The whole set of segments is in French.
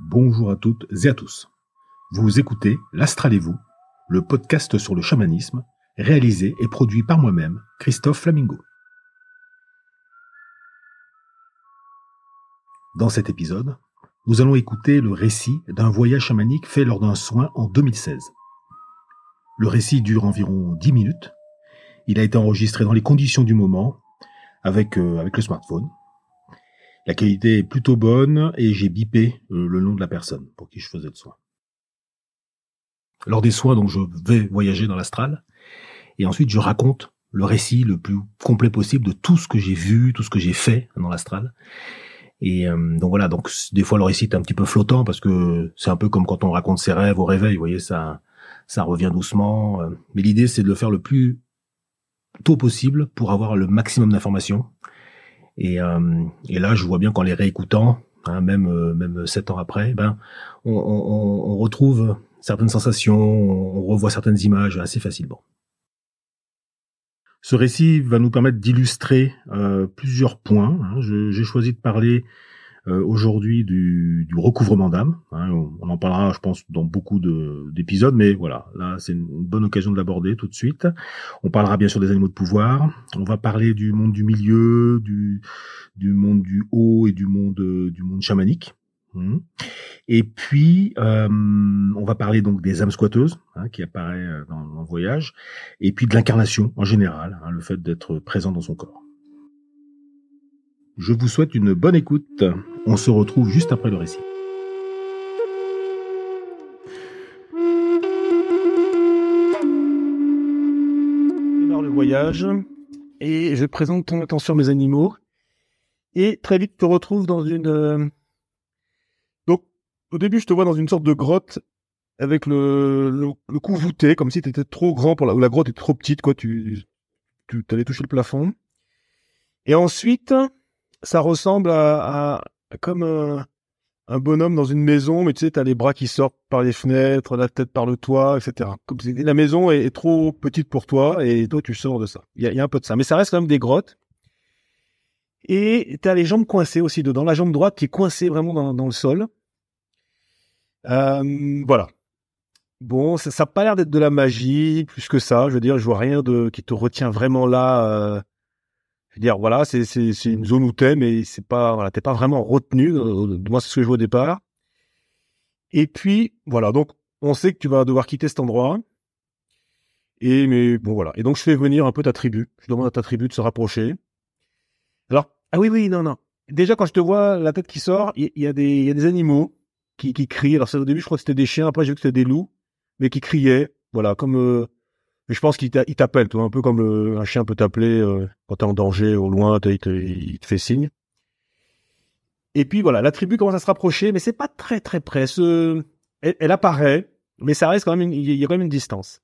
Bonjour à toutes et à tous. Vous écoutez L'Astral et vous, le podcast sur le chamanisme, réalisé et produit par moi-même, Christophe Flamingo. Dans cet épisode, nous allons écouter le récit d'un voyage chamanique fait lors d'un soin en 2016. Le récit dure environ 10 minutes. Il a été enregistré dans les conditions du moment, avec, euh, avec le smartphone. La qualité est plutôt bonne et j'ai bipé euh, le nom de la personne pour qui je faisais le soin. Lors des soins, donc, je vais voyager dans l'astral et ensuite je raconte le récit le plus complet possible de tout ce que j'ai vu, tout ce que j'ai fait dans l'astral. Et euh, donc voilà, donc des fois le récit est un petit peu flottant parce que c'est un peu comme quand on raconte ses rêves au réveil, vous voyez, ça, ça revient doucement. Euh. Mais l'idée c'est de le faire le plus tôt possible pour avoir le maximum d'informations et, euh, et là, je vois bien qu'en les réécoutant, hein, même euh, même sept ans après, ben on, on, on, retrouve certaines sensations, on revoit certaines images assez facilement. Ce récit va nous permettre d'illustrer euh, plusieurs points. Hein. J'ai choisi de parler aujourd'hui du, du, recouvrement d'âme. Hein, on, en parlera, je pense, dans beaucoup d'épisodes, mais voilà, là c'est une bonne occasion de l'aborder tout de suite. On parlera bien sûr des animaux de pouvoir. On va parler du monde du milieu, du, du monde du haut et du monde du monde chamanique. Hum. Et puis, euh, on va parler donc des âmes squatteuses hein, qui apparaît euh, dans, dans, le voyage, et puis de l'incarnation en général, hein, le fait d'être présent dans son corps. Je vous souhaite une bonne écoute. On se retrouve juste après le récit. démarre le voyage et je présente ton attention mes animaux et très vite te retrouve dans une euh, donc au début je te vois dans une sorte de grotte avec le, le, cou voûté comme si tu étais trop grand pour la ou la grotte est trop petite quoi tu tu allais toucher le plafond et ensuite ça ressemble à, comme un, bonhomme dans une maison, mais tu sais, t'as les bras qui sortent par les fenêtres, la tête par le toit, etc. Comme la maison est, trop petite pour toi et toi tu sors de ça. Il y a, un peu de ça, mais ça reste quand même des grottes. Et t'as les jambes coincées aussi dedans, la jambe droite qui est coincée vraiment dans, le sol. Euh, voilà. Bon, ça, ça a pas l'air d'être de la magie plus que ça. Je veux dire, je vois rien de qui te retient vraiment là. Euh, dire, voilà, c'est c'est une zone où t'es, mais c'est pas voilà, t'es pas vraiment retenu. Euh, moi, c'est ce que je vois au départ. Et puis voilà, donc on sait que tu vas devoir quitter cet endroit. Et mais bon voilà. Et donc je fais venir un peu ta tribu. Je demande à ta tribu de se rapprocher. Alors ah oui oui non non. Déjà quand je te vois la tête qui sort, il y, a des il y a des animaux qui qui crient. Alors au début je crois que c'était des chiens, après j'ai vu que c'était des loups, mais qui criaient. Voilà comme euh, je pense qu'il t'appelle, toi, un peu comme un chien peut t'appeler euh, quand t'es en danger au loin, il te, il te fait signe. Et puis voilà, la tribu commence à se rapprocher, mais c'est pas très très près. Ce... Elle, apparaît, mais ça reste quand même, il y a quand même une distance.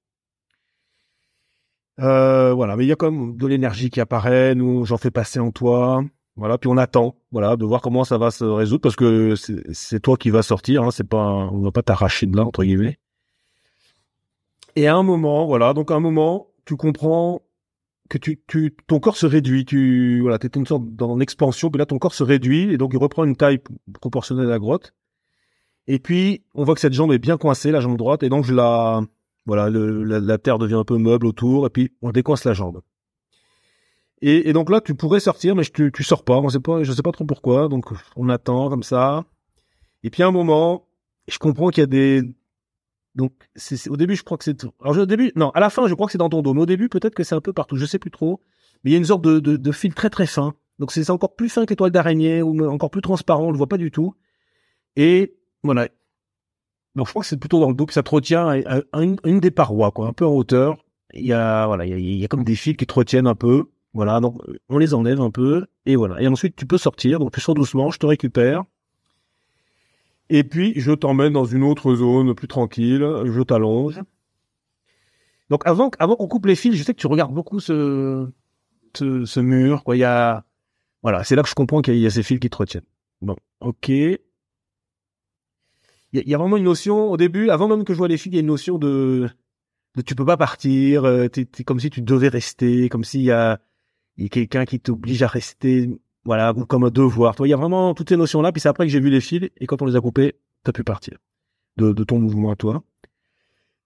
Euh, voilà, mais il y a quand même de l'énergie qui apparaît. Nous, j'en fais passer en toi. Voilà, puis on attend, voilà, de voir comment ça va se résoudre parce que c'est toi qui va sortir. Hein, c'est pas, on va pas t'arracher de là entre guillemets. Et à un moment, voilà, donc à un moment, tu comprends que tu, tu, ton corps se réduit. Tu, voilà, t'étais une sorte dans l'expansion, puis là ton corps se réduit et donc il reprend une taille proportionnelle à la grotte. Et puis on voit que cette jambe est bien coincée, la jambe droite, et donc je la, voilà, le, la, terre devient un peu meuble autour, et puis on décoince la jambe. Et, donc là, tu pourrais sortir, mais tu, tu sors pas. On sait pas, je sais pas trop pourquoi. Donc on attend comme ça. Et puis à un moment, je comprends qu'il y a des, donc, c'est, au début, je crois que c'est. Alors, au début, non, à la fin, je crois que c'est dans ton dos. Mais au début, peut-être que c'est un peu partout. Je sais plus trop. Mais il y a une sorte de, de, de fil très très fin. Donc, c'est encore plus fin que l'étoile d'araignée ou encore plus transparent. On le voit pas du tout. Et voilà. Donc, je crois que c'est plutôt dans le dos que ça te retient à, une, des parois, quoi, un peu en hauteur. Il y a voilà, il y a, il y a comme des fils qui te retiennent un peu. Voilà, donc on les enlève un peu et voilà. Et ensuite, tu peux sortir. Donc, tu sors doucement. Je te récupère. Et puis, je t'emmène dans une autre zone plus tranquille, je t'allonge. Donc, avant, avant qu'on coupe les fils, je sais que tu regardes beaucoup ce, ce, ce mur, quoi. Il y a, voilà, c'est là que je comprends qu'il y, a ces fils qui te retiennent. Bon, ok. Il y, a vraiment une notion, au début, avant même que je vois les fils, il y a une notion de, de tu peux pas partir, euh, t'es, comme si tu devais rester, comme s'il y a, il y a quelqu'un qui t'oblige à rester voilà, comme un devoir. Toi, il y a vraiment toutes ces notions-là. Puis c'est après que j'ai vu les fils et quand on les a coupés, t'as pu partir de, de ton mouvement à toi.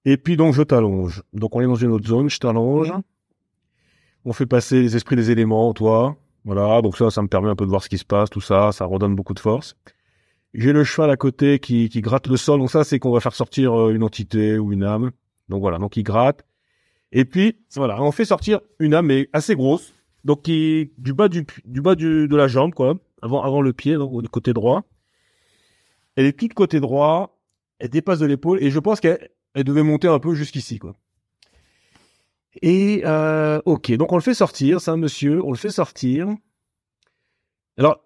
Et puis donc je t'allonge. Donc on est dans une autre zone, je t'allonge. On fait passer les esprits des éléments, toi. Voilà, donc ça, ça me permet un peu de voir ce qui se passe, tout ça, ça redonne beaucoup de force. J'ai le cheval à côté qui, qui gratte le sol, donc ça, c'est qu'on va faire sortir euh, une entité ou une âme. Donc voilà, donc il gratte. Et puis, voilà, on fait sortir une âme, mais assez grosse, donc qui du bas du, du bas du, de la jambe, quoi, avant, avant le pied, donc du côté droit. Elle est toute côté droit, elle dépasse de l'épaule, et je pense qu'elle elle devait monter un peu jusqu'ici, quoi. Et euh, ok, donc on le fait sortir, ça, monsieur, on le fait sortir. Alors,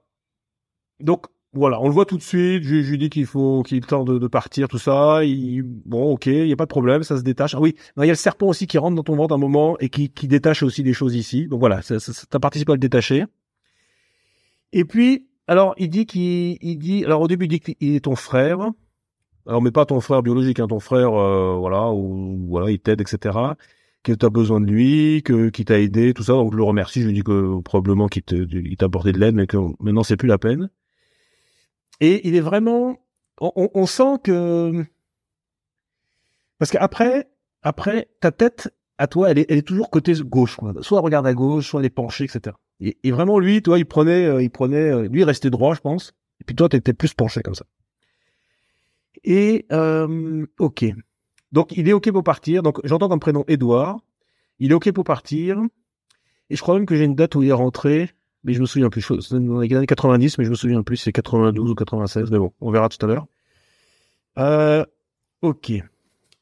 donc voilà, on le voit tout de suite. Je, lui dis qu'il faut qu'il tente de, de, partir, tout ça. Il, bon, ok, il y a pas de problème, ça se détache. Ah oui, il y a le serpent aussi qui rentre dans ton ventre un moment et qui, qui détache aussi des choses ici. Donc voilà, ça, ça, ça participé à le détacher. Et puis, alors il dit qu'il, il dit, alors au début il dit qu'il est ton frère. Alors mais pas ton frère biologique, hein, ton frère, euh, voilà, ou voilà, il t'aide, etc que tu besoin de lui, que qui t'a aidé, tout ça. Donc je le remercie, je lui dis que probablement qu'il t'a apporté de l'aide, mais que maintenant c'est plus la peine. Et il est vraiment, on, on sent que parce qu'après, après ta tête à toi, elle est, elle est toujours côté gauche, quoi. Soit elle regarde à gauche, soit elle est penchée, etc. Et, vraiment lui, toi, il prenait, euh, il prenait, euh, lui il restait droit, je pense. Et puis toi, t'étais plus penché comme ça. Et euh, ok. Donc il est ok pour partir. Donc j'entends comme prénom Edouard. Il est ok pour partir. Et je crois même que j'ai une date où il est rentré, mais je me souviens plus. C'est dans les années 90, mais je me souviens plus. C'est 92 ou 96. Mais bon, on verra tout à l'heure. Euh, ok.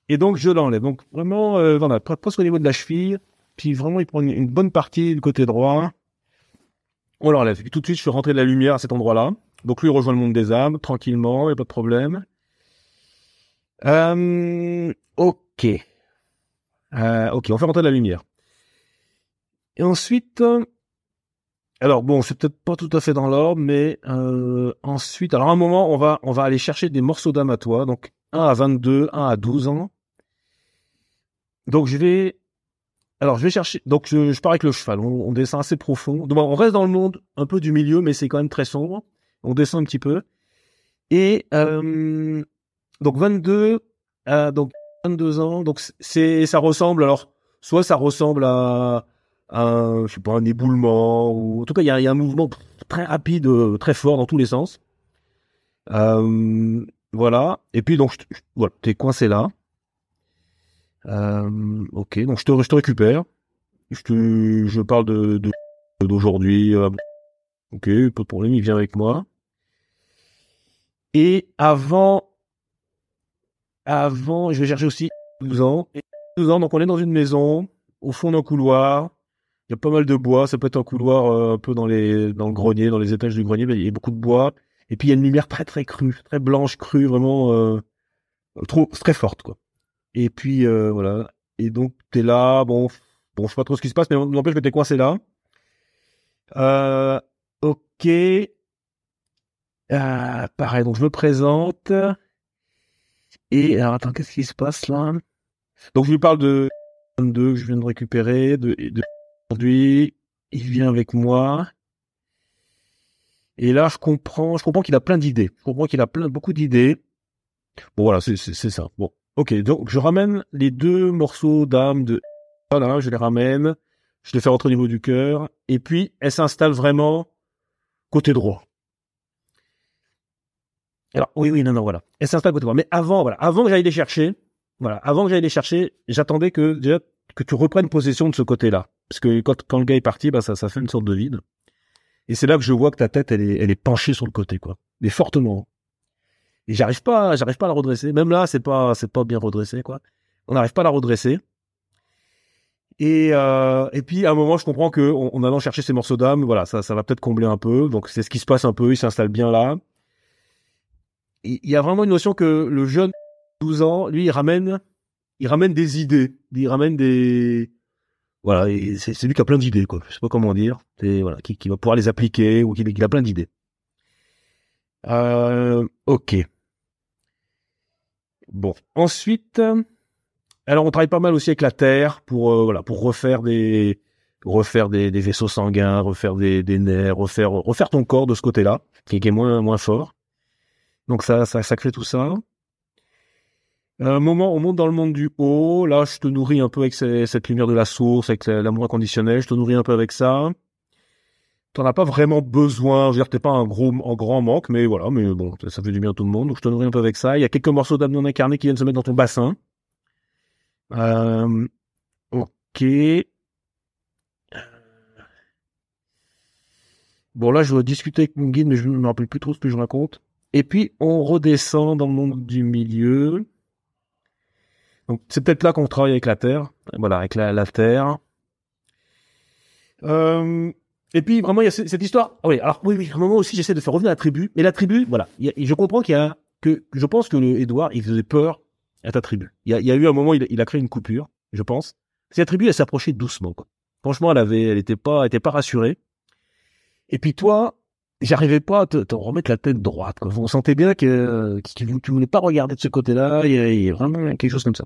Et donc je l'enlève. Donc vraiment, euh, voilà, presque au niveau de la cheville. Puis vraiment, il prend une, bonne partie du côté droit. On l'enlève. Puis tout de suite, je suis rentré de la lumière à cet endroit-là. Donc lui, il rejoint le monde des âmes, tranquillement, il n'y a pas de problème. Euh, ok. Euh, ok, on fait rentrer de la lumière. Et ensuite, alors bon, c'est peut-être pas tout à fait dans l'ordre, mais euh, ensuite, alors à un moment, on va on va aller chercher des morceaux d'âme à donc un à 22, un à 12 ans. Donc je vais, alors je vais chercher, donc je, je pars avec le cheval, on, descend assez profond. Donc on reste dans le monde un peu du milieu, mais c'est quand même très sombre. On descend un petit peu. Et euh, donc 22, euh, donc 22 ans. Donc c'est, ça ressemble alors, soit ça ressemble à un, je sais pas, un éboulement ou en tout cas il y a, y a, un mouvement très rapide, euh, très fort dans tous les sens. Euh, voilà. Et puis donc, je, je, voilà, t'es coincé là. Euh, ok, donc je te, je te récupère. Je te, je parle de, d'aujourd'hui. Euh, ok, pas de problème, il vient avec moi. Et avant avant, je vais chercher aussi 12 ans. Et 12 ans, donc on est dans une maison, au fond d'un couloir. Il y a pas mal de bois. Ça peut être un couloir euh, un peu dans les dans le grenier, dans les étages du grenier. Mais il y a beaucoup de bois. Et puis il y a une lumière très très crue, très blanche, crue, vraiment euh, trop très forte quoi. Et puis euh, voilà. Et donc t'es là, bon, bon, je sais pas trop ce qui se passe, mais n'empêche que t'es coincé là. Euh, ok. Euh, pareil, donc je me présente. Et alors attends, qu'est-ce qui se passe là? Donc je lui parle de 22 que je viens de récupérer, de, de aujourd'hui. Il vient avec moi. Et là, je comprends, je comprends qu'il a plein d'idées. Je comprends qu'il a plein, beaucoup d'idées. Bon, voilà, c'est, ça. Bon. Ok, donc je ramène les deux morceaux d'âme de, voilà, je les ramène. Je les fais rentrer au niveau du cœur. Et puis, elle s'installe vraiment côté droit. Alors, oui, oui, non, non, voilà. Elle s'installe côté moi. Mais avant, voilà, avant que j'aille les chercher, voilà, avant que j'aille les chercher, j'attendais que, déjà, que tu reprennes possession de ce côté-là. Parce que quand, quand le gars est parti, bah, ça, ça fait une sorte de vide. Et c'est là que je vois que ta tête, elle est, elle est penchée sur le côté, quoi. Mais fortement. Et j'arrive pas, j'arrive pas à la redresser. Même là, c'est pas, c'est pas bien redressé, quoi. On n'arrive pas à la redresser. Et, euh, et puis à un moment, je comprends que en, allant chercher ces morceaux d'âme, voilà, ça, ça va peut-être combler un peu. Donc c'est ce qui se passe un peu. Il s'installe bien là il y a vraiment une notion que le jeune 12 ans, lui, il ramène, il ramène des idées, il ramène des, voilà, c'est lui qui a plein d'idées, quoi. Je sais pas comment dire. Voilà, qui, va pouvoir les appliquer ou qui, qui a plein d'idées. Euh, ok. Bon, ensuite, alors on travaille pas mal aussi avec la terre pour euh, voilà pour refaire des refaire des, vaisseaux sanguins, refaire des, nerfs, refaire refaire ton corps de ce côté-là, qui, qui est moins moins fort. Donc ça, ça, ça crée tout ça. Un moment, on monte dans le monde du haut. Là, je te nourris un peu avec cette lumière de la source, avec l'amour inconditionnel. Je te nourris un peu avec ça. T'en as pas vraiment besoin. Je veux dire, t'es pas un gros, en grand manque, mais voilà. Mais bon, ça fait du bien à tout le monde. Donc je te nourris un peu avec ça. Il y a quelques morceaux d'âme non incarné qui viennent se mettre dans ton bassin. Euh, ok. Bon, là, je dois discuter avec mon guide, mais je ne me rappelle plus trop ce que je raconte. Et puis, on redescend dans le monde du milieu. Donc, c'est peut-être là qu'on travaille avec la Terre. Voilà, avec la, la Terre. Euh, et puis, vraiment, il y a cette histoire. Ah oui, alors, oui, oui, à un moment aussi, j'essaie de faire revenir la tribu. Mais la tribu, voilà. je comprends qu'il y a, que, je pense que le Edouard, il faisait peur à ta tribu. Il y a, eu un moment, il, il a créé une coupure, je pense. Cette tribu, elle s'approchait doucement, quoi. Franchement, elle avait, elle était pas, elle était pas rassurée. Et puis toi, j'arrivais pas à te, remettre la tête droite. Quoi. On sentait bien que, que tu voulais pas regarder de ce côté-là. Il y, a, vraiment quelque chose comme ça.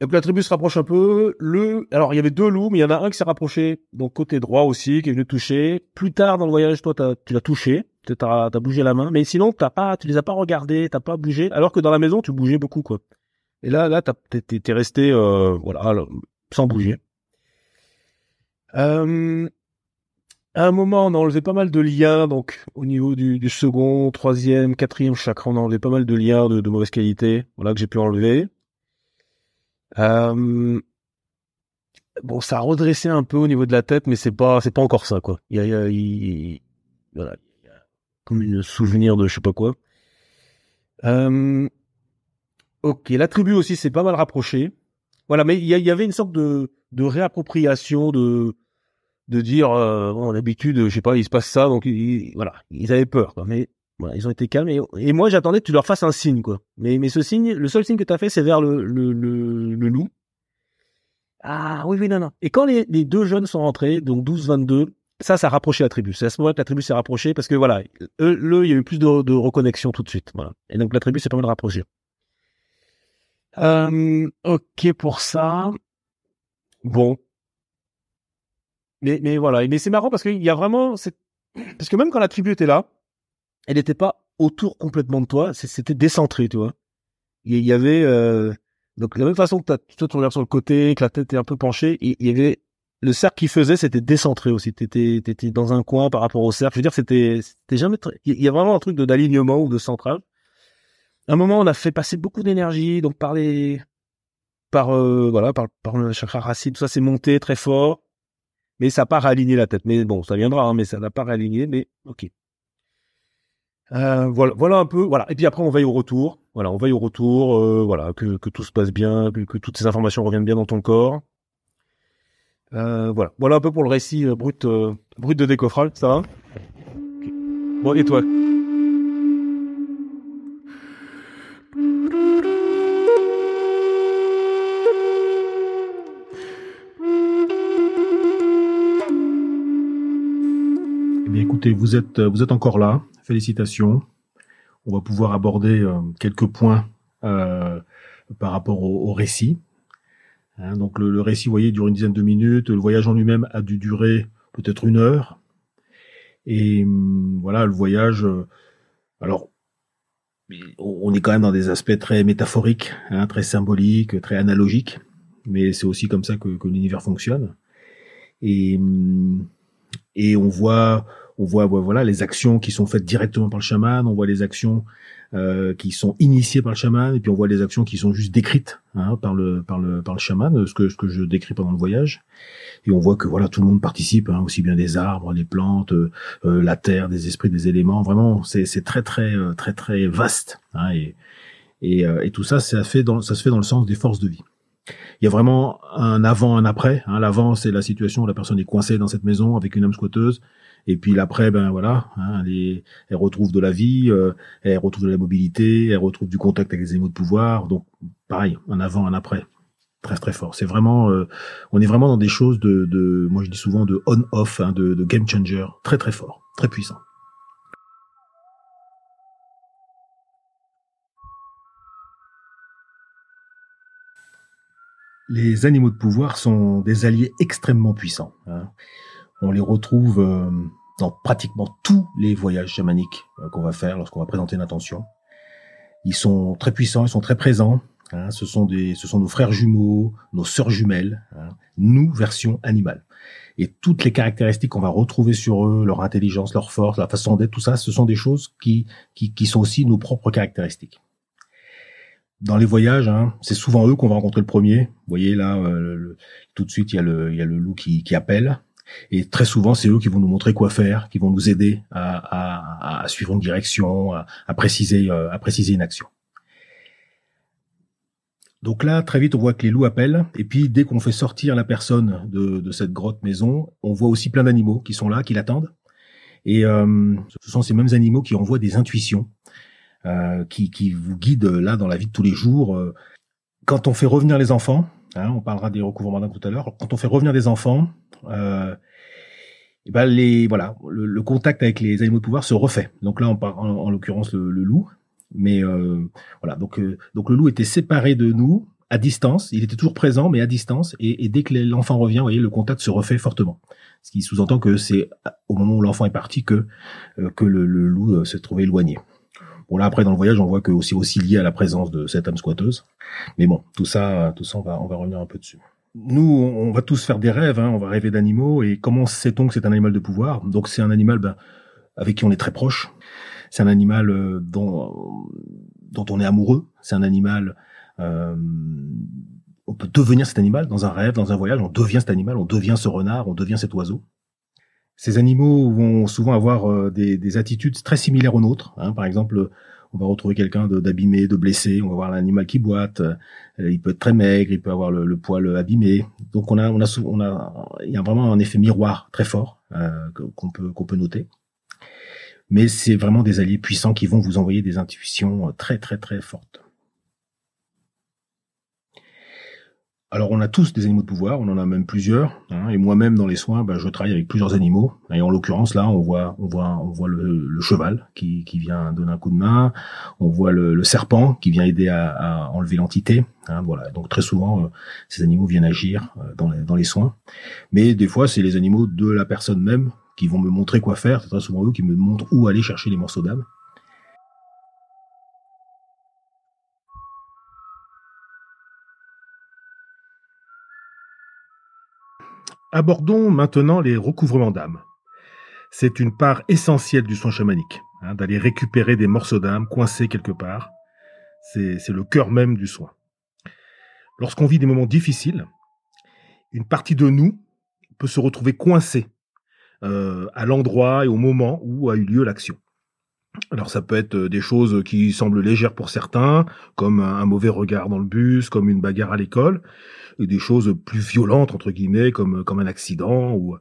Puis la tribu se rapproche un peu. Le, alors il y avait deux loups, mais il y en a un qui s'est rapproché, donc côté droit aussi, qui est venu toucher. Plus tard dans le voyage, toi, tu l'as touché, tu as, bougé la main, mais sinon t'as pas, tu les as pas regardés, t'as pas bougé. Alors que dans la maison, tu bougeais beaucoup, quoi. Et là, là, t'es resté, euh, voilà, sans bouger. Euh, à un moment, on a enlevé pas mal de liens, donc au niveau du, second, troisième, quatrième chakra, on a enlevé pas mal de liens de, mauvaise qualité, voilà que j'ai pu enlever. Euh, bon, ça a redressé un peu au niveau de la tête, mais c'est pas, c'est pas encore ça, quoi. Il y a, il voilà, comme une souvenir de je sais pas quoi. Euh, ok, la tribu aussi s'est pas mal rapprochée. Voilà, mais il y, y, avait une sorte de, de réappropriation de de dire euh, bon d'habitude je sais pas il se passe ça donc voilà. Ils avaient peur quoi. Mais voilà ils ont été calmes et, moi j'attendais que tu leur fasses un signe quoi. Mais mais ce signe le seul signe que tu as fait c'est vers le, le, le, loup. Ah oui oui non non. Et quand les, deux jeunes sont rentrés donc 12 22 ça ça a rapproché la tribu. C'est à ce moment-là que la tribu s'est rapprochée parce que voilà eux, le il y a eu plus de, de reconnexion tout de suite voilà. Et donc la tribu s'est pas mal rapprochée. Euh, ok pour ça. Bon mais, mais voilà. Mais c'est marrant parce qu'il y a vraiment parce que même quand la tribu était là, elle n'était pas autour complètement de toi. C'était décentré, tu vois. Il y avait euh... donc de la même façon que toi tu regardes sur le côté, que la tête est un peu penchée, il y avait le cercle qui faisait, c'était décentré aussi. T'étais étais dans un coin par rapport au cercle. Je veux dire, c'était c'était jamais. Il y a vraiment un truc de d'alignement ou de central. À un moment, on a fait passer beaucoup d'énergie, donc par les par euh, voilà par par le chakra racine, tout ça c'est monté très fort mais ça n'a pas réaligné la tête. Mais bon, ça viendra, hein, mais ça n'a pas réaligné, mais ok. Euh, voilà, voilà un peu, voilà. Et puis après, on veille au retour. Voilà, on veille au retour, euh, voilà, que, que tout se passe bien, que, toutes ces informations reviennent bien dans ton corps. Euh, voilà, voilà un peu pour le récit brut, brut de décoffrage, ça va? Bon, et toi? Écoutez, vous êtes, vous êtes encore là. Félicitations. On va pouvoir aborder euh, quelques points euh, par rapport au, récit. Hein, donc le, récit, vous voyez, dure une dizaine de minutes. Le voyage en lui-même a dû durer peut-être une heure. Et hum, voilà, le voyage. Euh, alors, on est quand même dans des aspects très métaphoriques, hein, très symboliques, très analogiques. Mais c'est aussi comme ça que, que l'univers fonctionne. Et hum, et on voit on voit voilà les actions qui sont faites directement par le chaman, on voit les actions euh, qui sont initiées par le chaman, et puis on voit les actions qui sont juste décrites hein, par le par le par le chaman, ce que ce que je décris pendant le voyage, et on voit que voilà tout le monde participe, hein, aussi bien des arbres, les plantes, euh, euh, la terre, des esprits, des éléments, vraiment c'est c'est très très très très vaste, hein, et et, et tout ça ça fait dans ça se fait dans le sens des forces de vie. Il y a vraiment un avant, un après. Hein. L'avant, c'est la situation où la personne est coincée dans cette maison avec une âme squatteuse. Et puis l'après, ben voilà, hein, elle, retrouve de la vie, euh, elle retrouve de la mobilité, elle retrouve du contact avec les animaux de pouvoir. Donc pareil, un avant, un après, très très fort. C'est vraiment, euh, on est vraiment dans des choses de, de moi je dis souvent de on-off, hein, de, de game changer, très très fort, très puissant. Les animaux de pouvoir sont des alliés extrêmement puissants. Hein. On les retrouve euh, dans pratiquement tous les voyages chamaniques euh, qu'on va faire lorsqu'on va présenter une intention. Ils sont très puissants, ils sont très présents. Hein, ce sont des, ce sont nos frères jumeaux, nos sœurs jumelles, hein, nous version animale. Et toutes les caractéristiques qu'on va retrouver sur eux, leur intelligence, leur force, la façon d'être, tout ça, ce sont des choses qui, qui, qui sont aussi nos propres caractéristiques. Dans les voyages, hein, c'est souvent eux qu'on va rencontrer le premier. Vous voyez là, euh, tout de suite, il y a le, il y a le loup qui, qui appelle. Et très souvent, c'est eux qui vont nous montrer quoi faire, qui vont nous aider à, à, suivre une direction, à, préciser, euh, à préciser une action. Donc là, très vite, on voit que les loups appellent. Et puis, dès qu'on fait sortir la personne de, de, cette grotte maison, on voit aussi plein d'animaux qui sont là, qui l'attendent. Et euh, ce sont ces mêmes animaux qui envoient des intuitions, euh, qui, qui, vous guident là dans la vie de tous les jours. Euh, quand on fait revenir les enfants, hein, on parlera des recouvrements d'âme tout à l'heure. Quand on fait revenir des enfants, euh, et ben les voilà, le, contact avec les animaux de pouvoir se refait. Donc là, on parle en, en l'occurrence le, le, loup, mais euh, voilà, donc euh, donc le loup était séparé de nous à distance. Il était toujours présent, mais à distance. Et, et dès que l'enfant revient, vous voyez, le contact se refait fortement. Ce qui sous-entend que c'est au moment où l'enfant est parti que euh, que le, le loup euh, s'est trouvé éloigné. Bon là après dans le voyage on voit que aussi aussi lié à la présence de cette âme squatteuse. Mais bon tout ça tout ça on va on va revenir un peu dessus. Nous on va tous faire des rêves, hein, on va rêver d'animaux et comment sait-on que c'est un animal de pouvoir? Donc c'est un animal ben, avec qui on est très proche c'est un animal euh, dont, dont on est amoureux. C'est un animal. Euh, on peut devenir cet animal dans un rêve, dans un voyage. On devient cet animal, on devient ce renard, on devient cet oiseau. Ces animaux vont souvent avoir euh, des, des attitudes très similaires aux nôtres. Hein. Par exemple, on va retrouver quelqu'un d'abîmé, de, blessé. On va voir l'animal qui boite. il peut être très maigre, il peut avoir le, poil abîmé. Donc on a, on a, on a, il y a vraiment un effet miroir très fort qu'on peut, qu'on peut noter mais c'est vraiment des alliés puissants qui vont vous envoyer des intuitions euh, très très très fortes. Alors on a tous des animaux de pouvoir, on en a même plusieurs, hein, et moi-même dans les soins, bah, je travaille avec plusieurs animaux. Et en l'occurrence là, on voit, on voit, on voit le, cheval qui, qui, vient donner un coup de main, on voit le, serpent qui vient aider à, enlever l'entité. Hein, voilà. Donc très souvent, euh, ces animaux viennent agir euh, dans, les, dans les soins, mais des fois c'est les animaux de la personne même qui vont me montrer quoi faire. C'est très souvent eux qui me montrent où aller chercher les morceaux d'âme. Abordons maintenant les recouvrements d'âme. C'est une part essentielle du soin chamanique, hein, d'aller récupérer des morceaux d'âme coincés quelque part. C'est le cœur même du soin. Lorsqu'on vit des moments difficiles, une partie de nous peut se retrouver coincée euh, à l'endroit et au moment où a eu lieu l'action. Alors ça peut être euh, des choses qui semblent légères pour certains, comme un mauvais regard dans le bus, comme une bagarre à l'école, et des choses plus violentes entre guillemets, comme comme un accident ou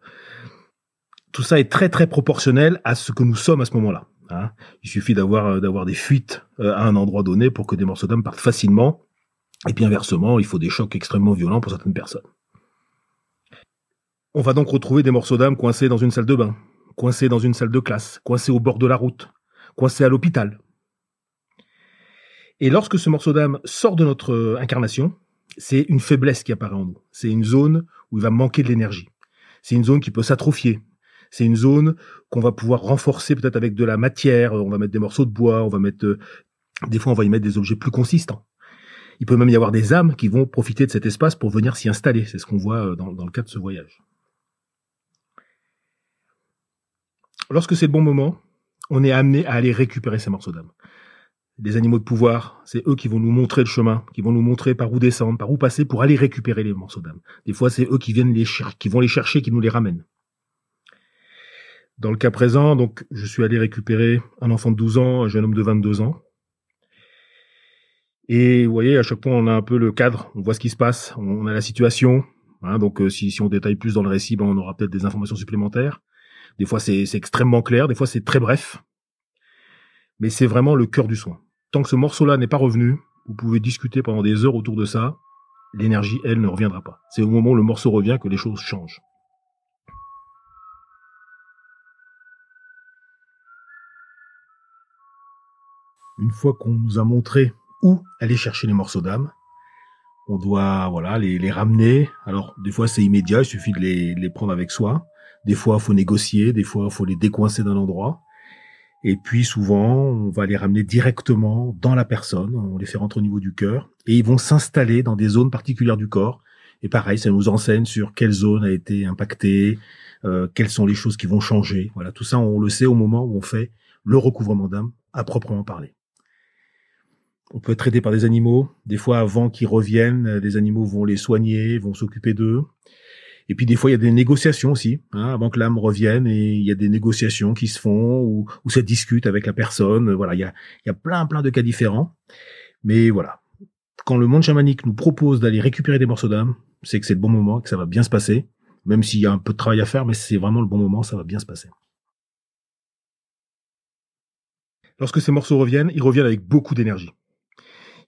tout ça est très très proportionnel à ce que nous sommes à ce moment-là. Hein. Il suffit d'avoir euh, d'avoir des fuites à un endroit donné pour que des morceaux d'âme partent facilement. Et puis inversement, il faut des chocs extrêmement violents pour certaines personnes. On va donc retrouver des morceaux d'âme coincés dans une salle de bain, coincés dans une salle de classe, coincés au bord de la route, coincés à l'hôpital. Et lorsque ce morceau d'âme sort de notre euh, incarnation, c'est une faiblesse qui apparaît en nous. C'est une zone où il va manquer de l'énergie. C'est une zone qui peut s'atrophier. C'est une zone qu'on va pouvoir renforcer peut-être avec de la matière. On va mettre des morceaux de bois, on va mettre, euh, des fois on va y mettre des objets plus consistants. Il peut même y avoir des âmes qui vont profiter de cet espace pour venir s'y installer. C'est ce qu'on voit euh, dans, dans le cas de ce voyage. Lorsque c'est le bon moment, on est amené à aller récupérer ces morceaux d'âme. Les animaux de pouvoir, c'est eux qui vont nous montrer le chemin, qui vont nous montrer par où descendre, par où passer pour aller récupérer les morceaux d'âme. Des fois, c'est eux qui viennent les qui vont les chercher, qui nous les ramènent. Dans le cas présent, donc, je suis allé récupérer un enfant de 12 ans, un jeune homme de 22 ans. Et vous voyez, à chaque fois, on a un peu le cadre, on voit ce qui se passe, on a la situation. Hein, donc, euh, si, si on détaille plus dans le récit, ben, on aura peut-être des informations supplémentaires. Des fois, c'est extrêmement clair, des fois, c'est très bref. Mais c'est vraiment le cœur du soin. Tant que ce morceau-là n'est pas revenu, vous pouvez discuter pendant des heures autour de ça. L'énergie, elle, ne reviendra pas. C'est au moment où le morceau revient que les choses changent. Une fois qu'on nous a montré où aller chercher les morceaux d'âme, on doit voilà les, ramener. Alors des fois c'est immédiat, il suffit de les prendre avec soi. Des fois, faut négocier, des fois, faut les décoincer d'un endroit. Et puis souvent, on va les ramener directement dans la personne, on les fait rentrer au niveau du cœur, et ils vont s'installer dans des zones particulières du corps. Et pareil, ça nous enseigne sur quelle zone a été impactée, euh, quelles sont les choses qui vont changer. Voilà, tout ça, on le sait au moment où on fait le recouvrement d'âme à proprement parler. On peut être aidé par des animaux. Des fois, avant qu'ils reviennent, des animaux vont les soigner, vont s'occuper d'eux. Et puis des fois, il y a des négociations aussi, hein, avant que l'âme revienne, et il y a des négociations qui se font, ou, ou ça discute avec la personne. Voilà, il y a, y a plein, plein de cas différents. Mais voilà, quand le monde chamanique nous propose d'aller récupérer des morceaux d'âme, c'est que c'est le bon moment, que ça va bien se passer, même s'il y a un peu de travail à faire, mais c'est vraiment le bon moment, ça va bien se passer. Lorsque ces morceaux reviennent, ils reviennent avec beaucoup d'énergie.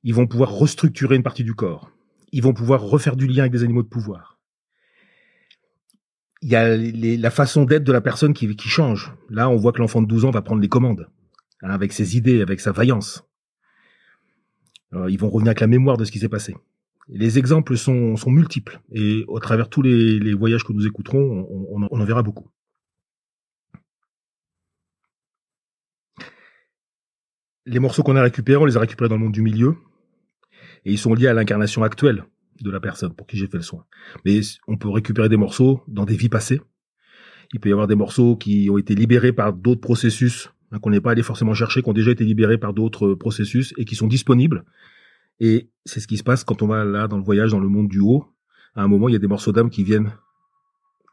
Ils vont pouvoir restructurer une partie du corps. Ils vont pouvoir refaire du lien avec des animaux de pouvoir il y a la façon d'être de la personne qui, change. Là, on voit que l'enfant de 12 ans va prendre les commandes, hein, avec ses idées, avec sa vaillance. ils vont revenir avec la mémoire de ce qui s'est passé. Les exemples sont, multiples, et au travers tous les, voyages que nous écouterons, on, on, en verra beaucoup. Les morceaux qu'on a récupérés, on les a récupérés dans le monde du milieu, et ils sont liés à l'incarnation actuelle de la personne pour qui j'ai fait le soin. Mais on peut récupérer des morceaux dans des vies passées. Il peut y avoir des morceaux qui ont été libérés par d'autres processus hein, qu'on n'est pas allé forcément chercher, qui ont déjà été libérés par d'autres processus et qui sont disponibles. Et c'est ce qui se passe quand on va là dans le voyage dans le monde du haut. À un moment, il y a des morceaux d'âme qui viennent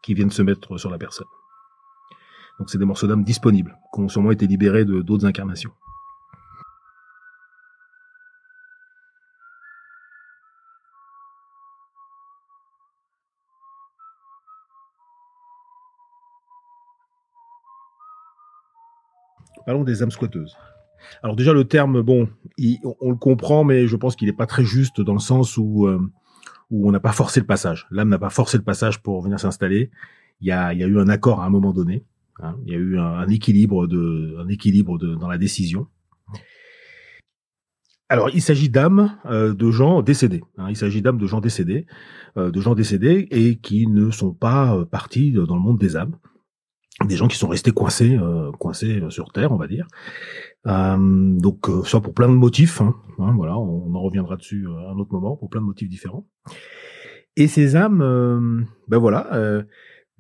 qui viennent se mettre sur la personne. Donc c'est des morceaux d'âme disponibles, qui ont sûrement été libérés de d'autres incarnations. Parlons des âmes squatteuses. Alors déjà le terme, bon, on, le comprend, mais je pense qu'il n'est pas très juste dans le sens où euh, où on n'a pas forcé le passage. L'âme n'a pas forcé le passage pour venir s'installer. Il y a, il y a eu un accord à un moment donné. Hein. Il y a eu un, équilibre de un équilibre de, dans la décision. Alors, il s'agit d'âmes euh, de gens décédés. Hein. Il s'agit d'âmes de gens décédés, euh, de gens décédés et qui ne sont pas partis dans le monde des âmes des gens qui sont restés coincés, euh, coincés euh, sur Terre, on va dire. Euh, donc, euh, soit pour plein de motifs, hein, hein, voilà, on, en reviendra dessus à un autre moment, pour plein de motifs différents. Et ces âmes, ben voilà,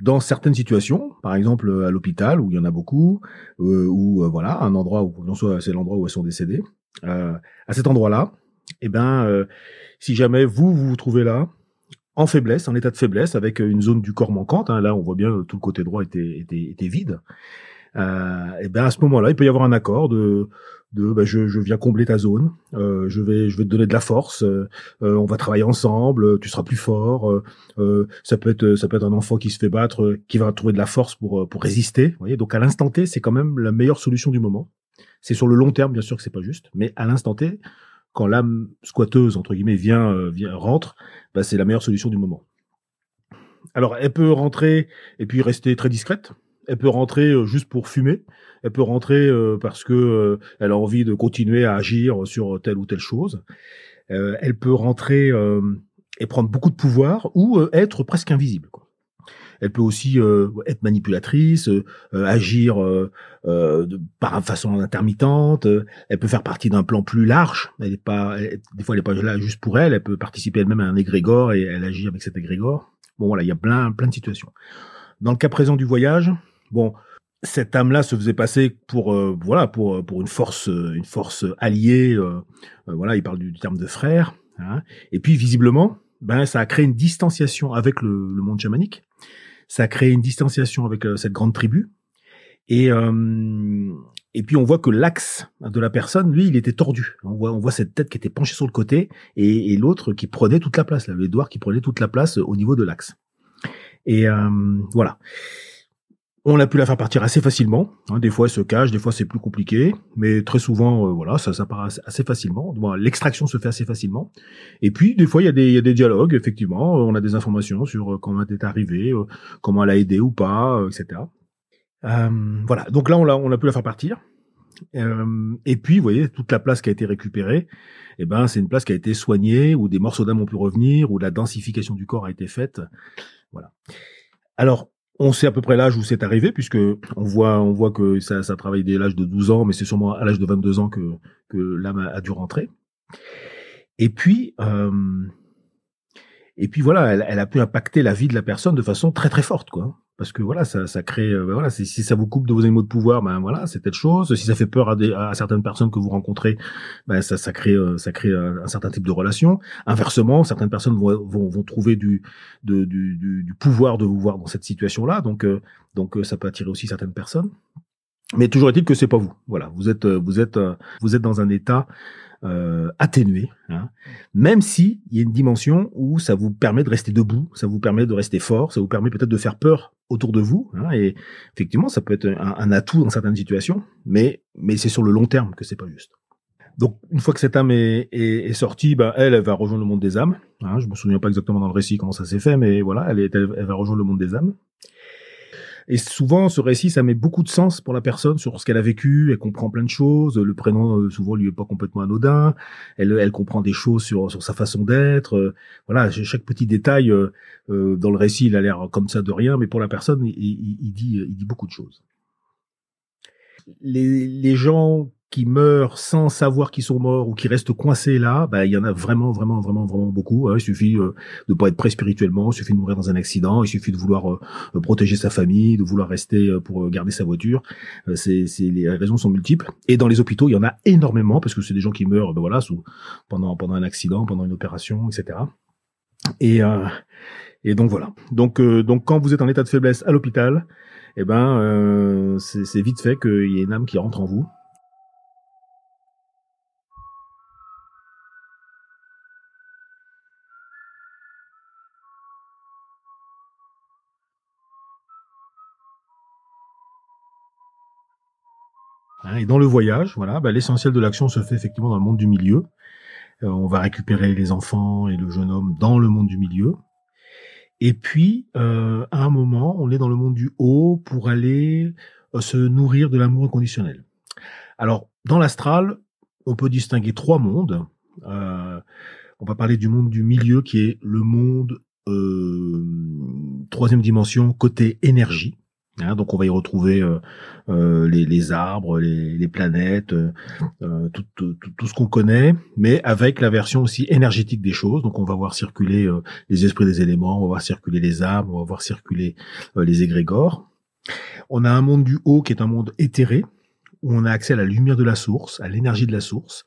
dans certaines situations, par exemple à l'hôpital où il y en a beaucoup, ou voilà, un endroit où c'est l'endroit où elles sont décédées, à cet endroit-là, eh ben, si jamais vous vous, vous trouvez là, en faiblesse, en état de faiblesse, avec une zone du corps manquante. Hein. Là, on voit bien tout le côté droit était, était, était vide. Euh, et ben à ce moment-là, il peut y avoir un accord de, de ben, je, je, viens combler ta zone, euh, je vais je vais te donner de la force, euh, on va travailler ensemble, tu seras plus fort. Euh, ça peut être ça peut être un enfant qui se fait battre, qui va trouver de la force pour pour résister. Vous voyez, donc à l'instant T, c'est quand même la meilleure solution du moment. C'est sur le long terme, bien sûr que c'est pas juste, mais à l'instant T, quand l'âme squatteuse entre guillemets vient, euh, vient rentre, bah, c'est la meilleure solution du moment. Alors elle peut rentrer et puis rester très discrète. Elle peut rentrer euh, juste pour fumer. Elle peut rentrer euh, parce que elle a envie de continuer à agir sur telle ou telle chose. elle peut rentrer et prendre beaucoup de pouvoir ou être presque invisible. Elle peut aussi euh, être manipulatrice, euh, euh, agir de, par façon intermittente. elle peut faire partie d'un plan plus large. Elle est pas, des fois, elle est pas là juste pour elle. Elle peut participer elle-même à un égrégore et elle agit avec cet égrégore. Bon, voilà, il y a plein, plein de situations. Dans le cas présent du voyage, bon, cette âme-là se faisait passer pour voilà pour pour une force une force alliée voilà il parle du, terme de frère hein. et puis visiblement ben ça a créé une distanciation avec le, le monde chamanique ça a créé une distanciation avec euh, cette grande tribu. Et, euh, et puis on voit que l'axe de la personne, lui, il était tordu. On voit, on voit cette tête qui était penchée sur le côté et, et l'autre qui prenait toute la place, là, l'Edouard qui prenait toute la place au niveau de l'axe. Et euh, voilà. On a pu la faire partir assez facilement. Hein, des fois, elle se cache, des fois, c'est plus compliqué, mais très souvent, euh, voilà, ça, ça part assez facilement. L'extraction se fait assez facilement. Et puis, des fois, il y, a des, y a des dialogues. Effectivement, on a des informations sur euh, comment elle est arrivée, euh, comment elle a aidé ou pas, etc. voilà. Donc là, on a, on pu la faire partir. et puis, vous voyez, toute la place qui a été récupérée, eh ben, c'est une place qui a été soignée, où des morceaux d'âme ont pu revenir, où la densification du corps a été faite. Voilà. Alors, On sait à peu près l'âge où c'est arrivé, puisque on voit, on voit que ça, ça travaille dès l'âge de 12 ans, mais c'est sûrement à l'âge de 22 ans que, que l'âme a, dû rentrer. Et puis, euh, et puis voilà, elle, elle, a pu impacter la vie de la personne de façon très très forte, quoi parce que voilà ça, ça crée euh, ben voilà si ça vous coupe de vos animaux de pouvoir ben voilà c'est telle chose. Si ça fait peur à, certaines personnes que vous rencontrez ben ça ça crée euh, ça crée un, certain type de relation. Inversement certaines personnes vont vont, vont trouver du, du, du, pouvoir de vous voir dans cette situation là donc euh, donc ça peut attirer aussi certaines personnes mais toujours est-il que c'est pas vous voilà vous êtes vous êtes vous êtes dans un état euh, atténué, hein. même si il y a une dimension où ça vous permet de rester debout, ça vous permet de rester fort, ça vous permet peut-être de faire peur autour de vous, hein, et effectivement, ça peut être un, atout dans certaines situations, mais mais c'est sur le long terme que c'est pas juste. Donc, une fois que cette âme est, est, sortie, ben, elle, elle va rejoindre le monde des âmes. Hein, je me souviens pas exactement dans le récit comment ça s'est fait, mais voilà, elle, est, elle va rejoindre le monde des âmes. Et souvent, ce récit, ça met beaucoup de sens pour la personne sur ce qu'elle a vécu. Elle comprend plein de choses. Le prénom, euh, souvent, lui est pas complètement anodin. Elle, elle comprend des choses sur, sur sa façon d'être. Euh, voilà, chaque petit détail euh, dans le récit, il a l'air comme ça de rien, mais pour la personne, il, il, dit, il dit beaucoup de choses. Les, les gens qui meurent sans savoir qu'ils sont morts ou qui restent coincés là, bah, il y en a vraiment, vraiment, vraiment, vraiment beaucoup. Hein. Il suffit euh, de pas être prêt spirituellement, il suffit de mourir dans un accident, il suffit de vouloir euh, protéger sa famille, de vouloir rester euh, pour garder sa voiture. c'est, les raisons sont multiples. Et dans les hôpitaux, il y en a énormément parce que c'est des gens qui meurent, ben voilà, sous, pendant pendant un accident, pendant une opération, etc. Et et donc voilà. Donc donc quand vous êtes en état de faiblesse à l'hôpital, eh ben c'est vite fait qu'il y ait une âme qui rentre en vous Hein, et dans le voyage, voilà, bah, l'essentiel de l'action se fait effectivement dans le monde du milieu. Euh, on va récupérer les enfants et le jeune homme dans le monde du milieu. Et puis, euh, à un moment, on est dans le monde du haut pour aller euh, se nourrir de l'amour inconditionnel. Alors, dans l'astral, on peut distinguer trois mondes. on va parler du monde du milieu qui est le monde troisième dimension côté énergie. Hein, donc on va y retrouver euh, euh, les, arbres, les, planètes, euh, tout, tout, ce qu'on connaît, mais avec la version aussi énergétique des choses. Donc on va voir circuler les esprits des éléments, on va voir circuler les arbres, on va voir circuler les égrégores. On a un monde du haut qui est un monde éthéré, où on a accès à la lumière de la source, à l'énergie de la source.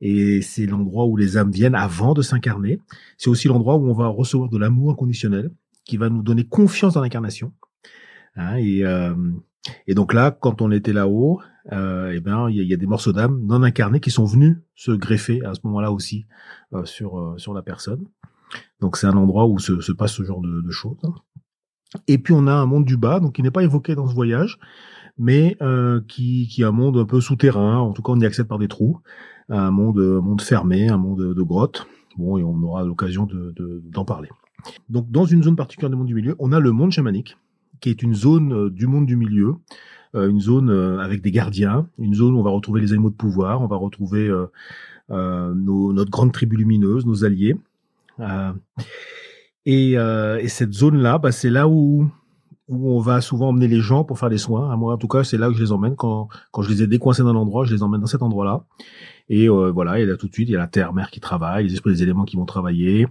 Et c'est l'endroit où les âmes viennent avant de s'incarner. C'est aussi l'endroit où on va recevoir de l'amour inconditionnel, qui va nous donner confiance dans l'incarnation Hein, et, euh, et donc là, quand on était là-haut, euh, eh ben il y, a des morceaux d'âme non incarnés qui sont venus se greffer à ce moment-là aussi euh, sur euh, sur la personne. Donc c'est un endroit où se, se passe ce genre de, de, choses. Et puis on a un monde du bas, donc qui n'est pas évoqué dans ce voyage, mais euh, qui, qui est un monde un peu souterrain. En tout cas, on y accède par des trous. Un monde, un monde fermé, un monde de grottes. Bon, et on aura l'occasion de, d'en parler. Donc, dans une zone particulière du monde du milieu, on a le monde chamanique, qui est une zone euh, du monde du milieu, euh, une zone euh, avec des gardiens, une zone où on va retrouver les animaux de pouvoir, on va retrouver nos, notre grande tribu lumineuse, nos alliés. Et, et, cette zone-là, bah, c'est là où où on va souvent emmener les gens pour faire des soins. Moi, en tout cas, c'est là que je les emmène. Quand, quand je les ai décoincés d'un endroit, je les emmène dans cet endroit-là. Et voilà, et là tout de suite, il y a la terre-mère qui travaille, les esprits des éléments qui vont travailler.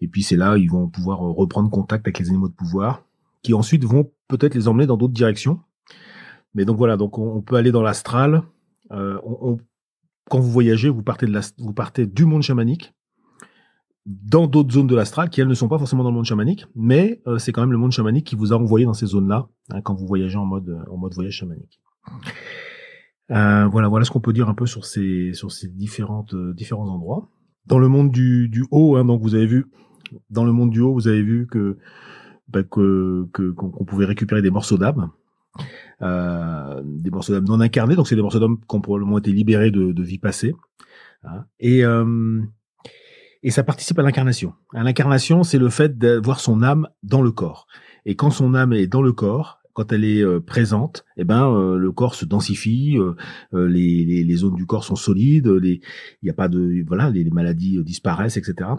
Et puis c'est là, ils vont pouvoir reprendre contact avec les animaux de pouvoir qui ensuite vont peut-être les emmener dans d'autres directions. Mais donc voilà, donc on, peut aller dans l'astral. Euh, quand vous voyagez, vous partez, de la, vous partez du monde chamanique dans d'autres zones de l'astral qui elles ne sont pas forcément dans le monde chamanique, mais euh, c'est quand même le monde chamanique qui vous a envoyé dans ces zones-là hein, quand vous voyagez en mode en mode voyage chamanique. Euh, voilà, voilà ce qu'on peut dire un peu sur ces sur ces différentes différents endroits. Dans le monde du, haut, hein, donc vous avez vu, dans le monde du haut, vous avez vu que bah, que qu'on pouvait récupérer des morceaux d'âme, euh, des morceaux d'âme non incarnés, donc c'est des morceaux d'âme qui ont probablement été libérés de, de vie passée, hein, et euh, et ça participe à l'incarnation. À l'incarnation, c'est le fait d'avoir son âme dans le corps. Et quand son âme est dans le corps, quand elle est euh, présente, eh ben euh, le corps se densifie, euh, les, les, les, zones du corps sont solides, il n'y a pas de voilà, les maladies disparaissent, etc.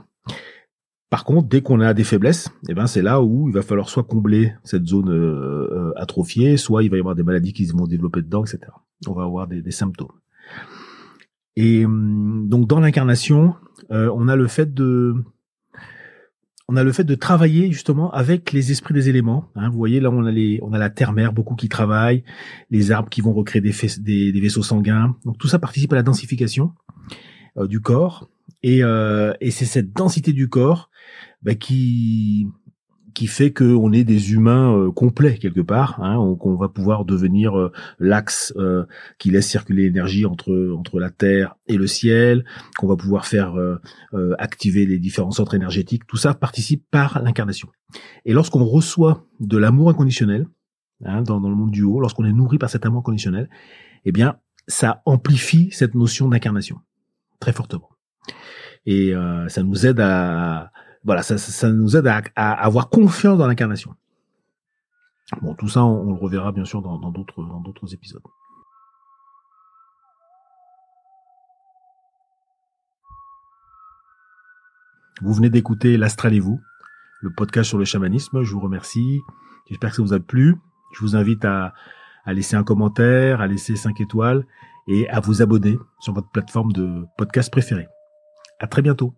Par contre, dès qu'on a des faiblesses, eh ben c'est là où il va falloir soit combler cette zone euh, atrophiée, soit il va y avoir des maladies qui vont développer dedans, etc. On va avoir des, des symptômes. Et hum, donc dans l'incarnation, on a le fait de on a le fait de travailler justement avec les esprits des éléments. Hein. Vous voyez là, on a les, on a la terre-mère, beaucoup qui travaillent, les arbres qui vont recréer des, des, vaisseaux sanguins. Donc tout ça participe à la densification euh, du corps. Et, euh, et c'est cette densité du corps bah, qui qui fait qu'on est des humains euh, complets quelque part, hein, qu'on va pouvoir devenir euh, l'axe euh, qui laisse circuler l'énergie entre entre la terre et le ciel, qu'on va pouvoir faire activer les différents centres énergétiques. Tout ça participe par l'incarnation. Et lorsqu'on reçoit de l'amour inconditionnel hein, dans, dans le monde du haut, lorsqu'on est nourri par cet amour inconditionnel, eh bien, ça amplifie cette notion d'incarnation très fortement. Et ça nous aide à voilà, ça, ça, nous aide à, avoir confiance dans l'incarnation. Bon, tout ça, on, le reverra bien sûr dans d'autres dans d'autres épisodes. Vous venez d'écouter l'Astral et vous, le podcast sur le chamanisme. Je vous remercie. J'espère que ça vous a plu. Je vous invite à, à laisser un commentaire, à laisser 5 étoiles et à vous abonner sur votre plateforme de podcast préférée. À très bientôt.